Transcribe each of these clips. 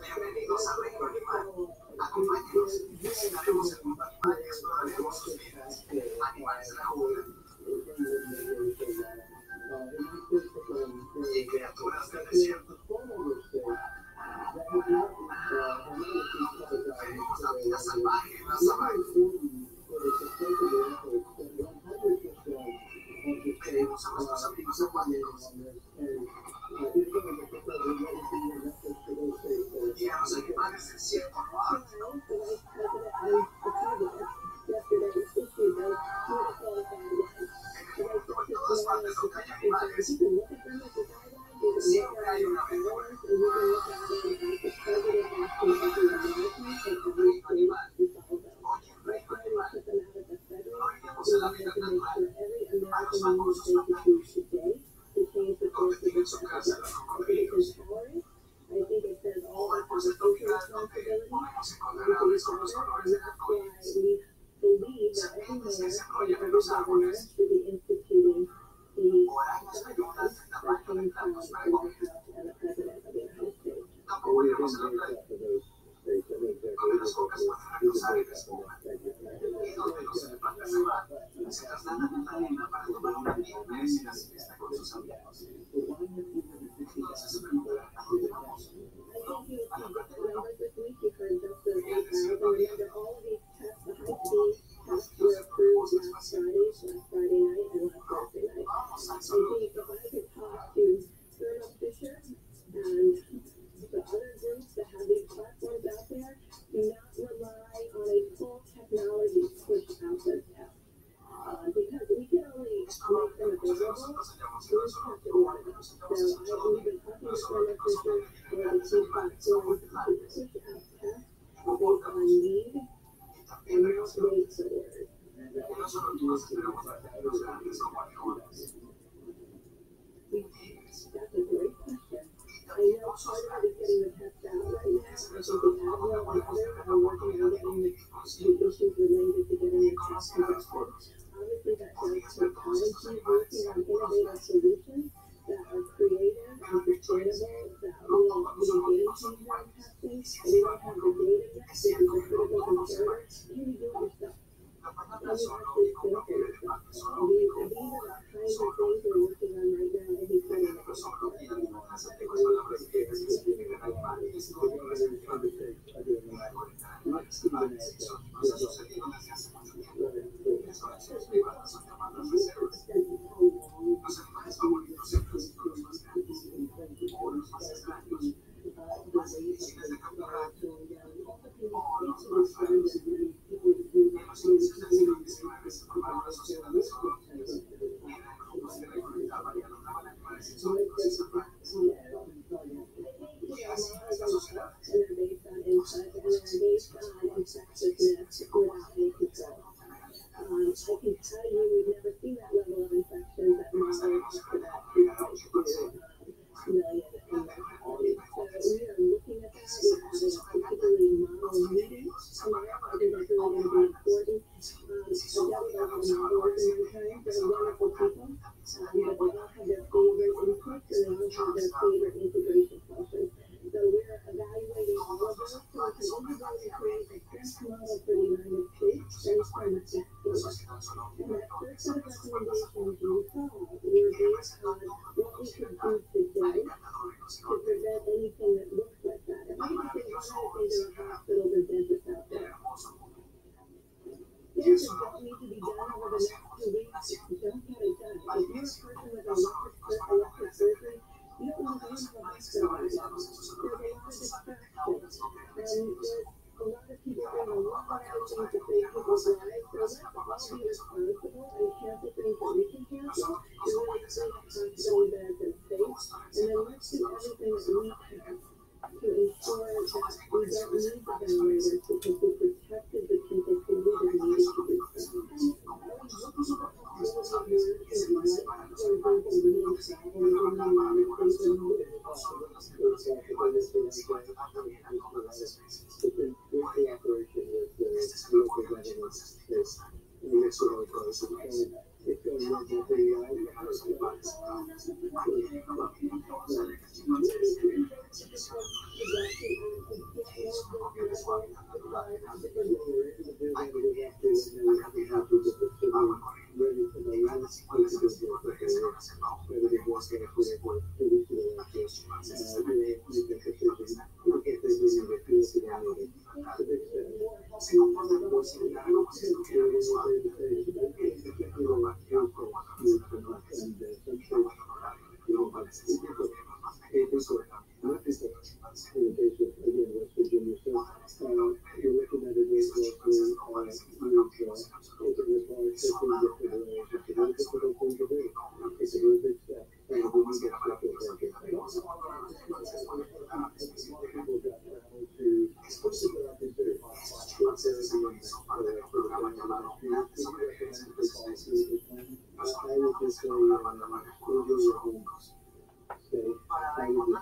Bienvenidos al reino animal. Acompáñenos, visitaremos el mundo animal y exploraremos sus vidas. Animales de la jungla. Y criaturas del desierto. Veremos la vida salvaje en la sabana. Veremos a nuestros amigos acuáticos. Cost related to getting the cost of. integration. So we're evaluating all of those so we can integrate create a best model for the United States based on the unless and everything is we have to enforce, we don't need the fundraiser to we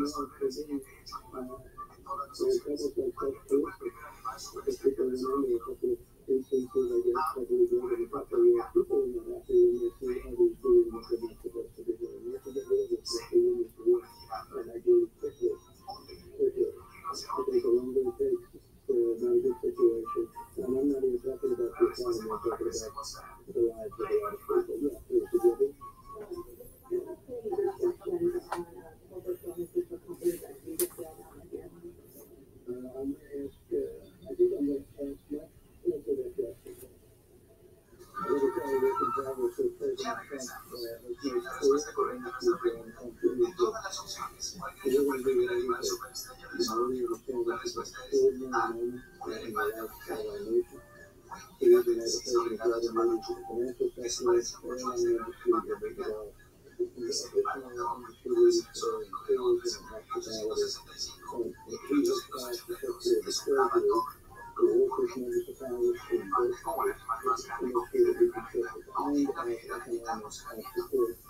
Los Ella vuelve a la es, una. Y la la de de los de la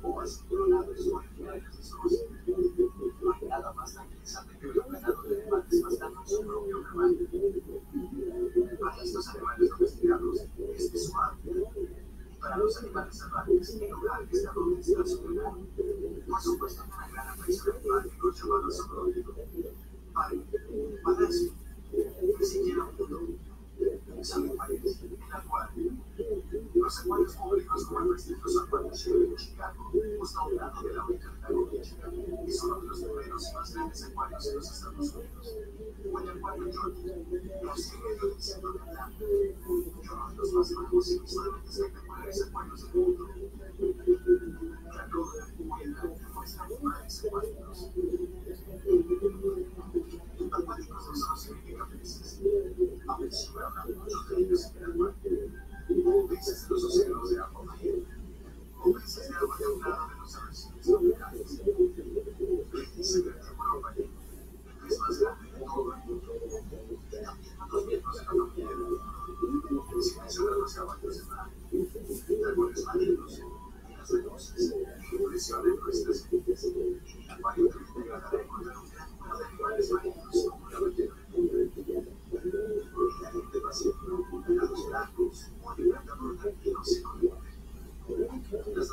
boas, do lado dos marginais, são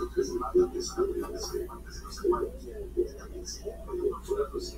Los tres hermanos desarrollaron las que se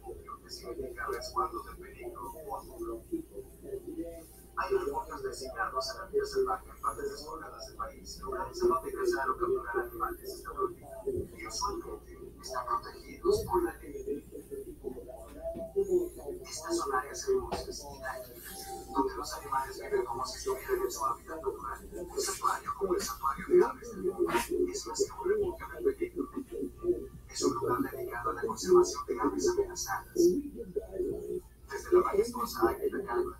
a la conservación de aves amenazadas. Desde la majestuosa águila calva,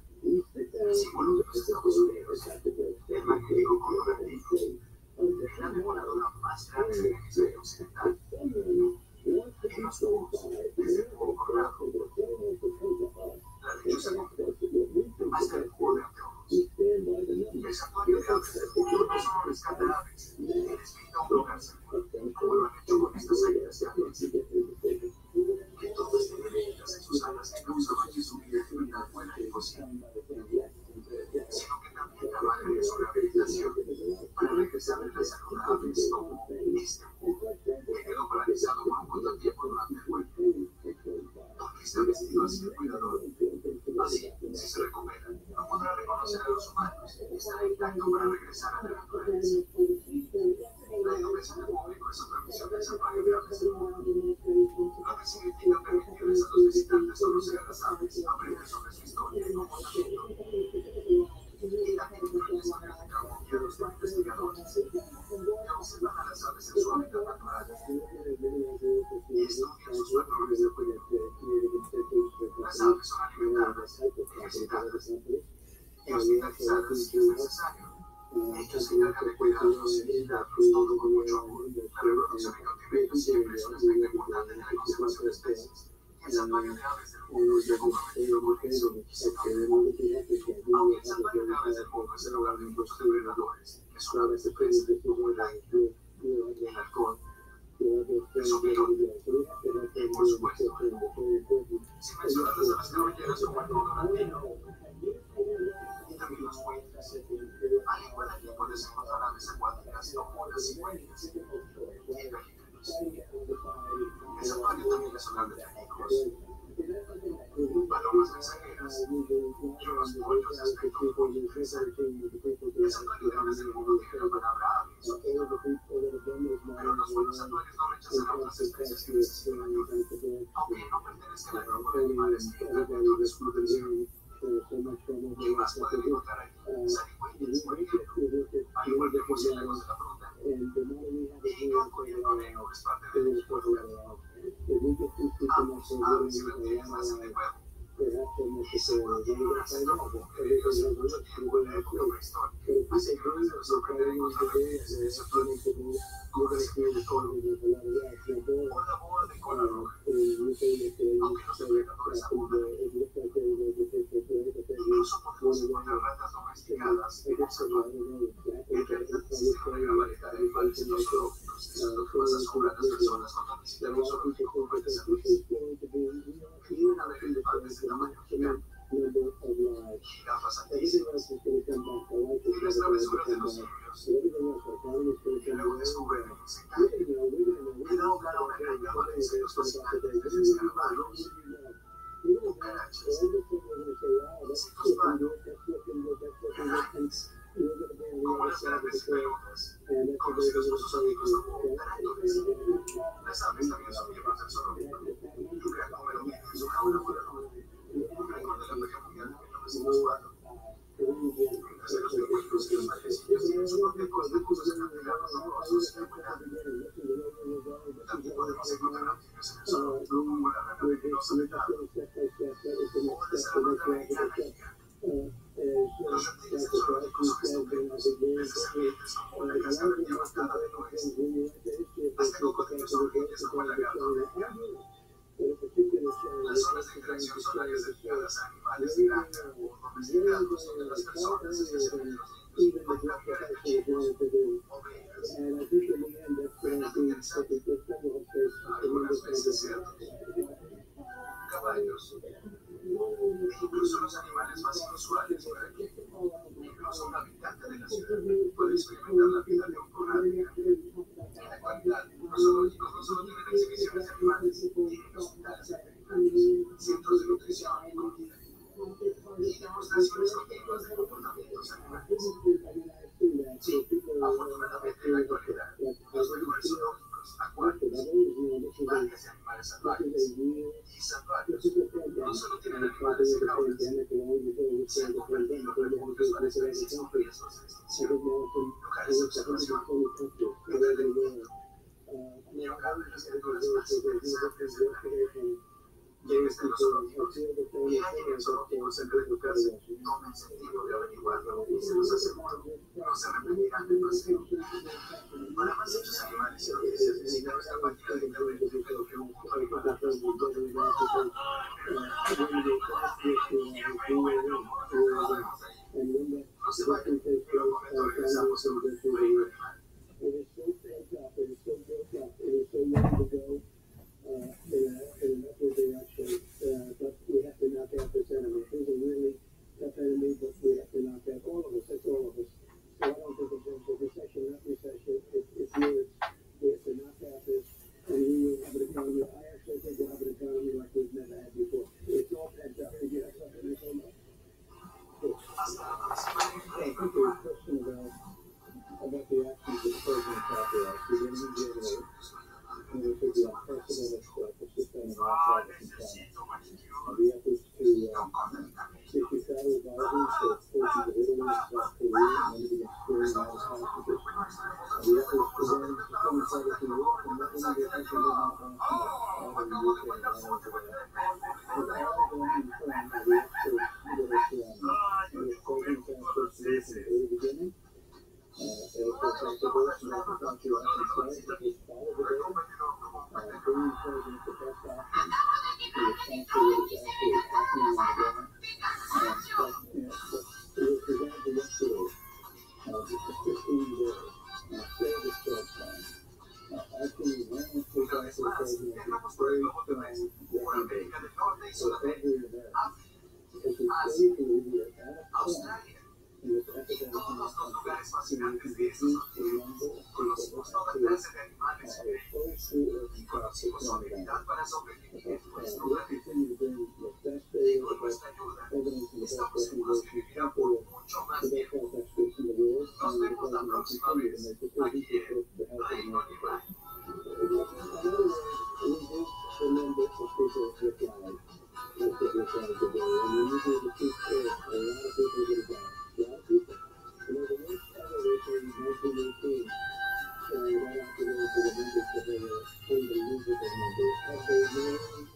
símbolo de los Estados Unidos, el magnífico cóndor andino, la devoradora más grande del hemisferio occidental, y los lobos, desde el búho colorado, la lechuza negra, hasta el búho de anteojos. El santuario de aves del mundo no solo rescata aves, y les brinda un lugar seguro, como lo han hecho con estas águilas de aves, que todas tienen heridas en sus alas que causaban que su vida en vida fuera imposible, sino que también trabajan en su rehabilitación para regresar a la salud a aves como este búho, que quedó paralizado por un corto tiempo durante el vuelo. Porque está vestido así de cuidador. Así, si se recupera, no podrá reconocer a los humanos y estará intacto para regresar a la y hospitalizadas si es necesario. Ellos se encargan de cuidarlos y vigilarlos todo con mucho amor. La reproducción y cautiverio siempre es un aspecto importante de la conservación de especies. Y el santuario de aves del mundo comprometido con eso Aunque el santuario de aves del mundo es el hogar de muchos que son aves de como el águila, el el y supuesto, si mencionas las el y los buitres. Al igual allí puedes encontrar aves acuáticas como las cigüeñas y pelícanos. El santuario también es hogar de felinos, palomas mensajeras y unos pollos de aspecto muy interesante. El santuario de aves del mundo tiene la palabra pero los buenos santuarios no rechazan a otras especies que necesitan ayuda, aunque no pertenezcan al grupo de animales que tratan de su protección. ¿Qué más puede encontrar ahí? Ejemplo, al igual que murciélagos de la fruta. Y Canco y el conejo es parte del mismo lugar. Ambos aves y reptiles nacen de huevo. Y un que vivió hace mucho tiempo en la. Así que no encontrar en el la serpiente de cono, o la boa de cola roja. Aunque los depredadores abundan, incluso podemos encontrar ratas domesticadas en el santuario. En realidad existe una gran variedad de animales no zoológicos, que son También podemos encontrar en el zoológico como la rana venenosa de Tado, o incluso los animales más inusuales para que incluso un habitante de la ciudad. Puede experimentar la vida amigos, y hay quienes obtienen en reeducarse, toma sentido de averiguarlo y se los aseguro, no se arrepentirán paseo. Para más hechos animales y visita nuestra página de para sobrevivir en nuestro. Y con nuestra ayuda, estamos mucho más tiempo. Nos vemos la próxima vez. Thank you. Thank you.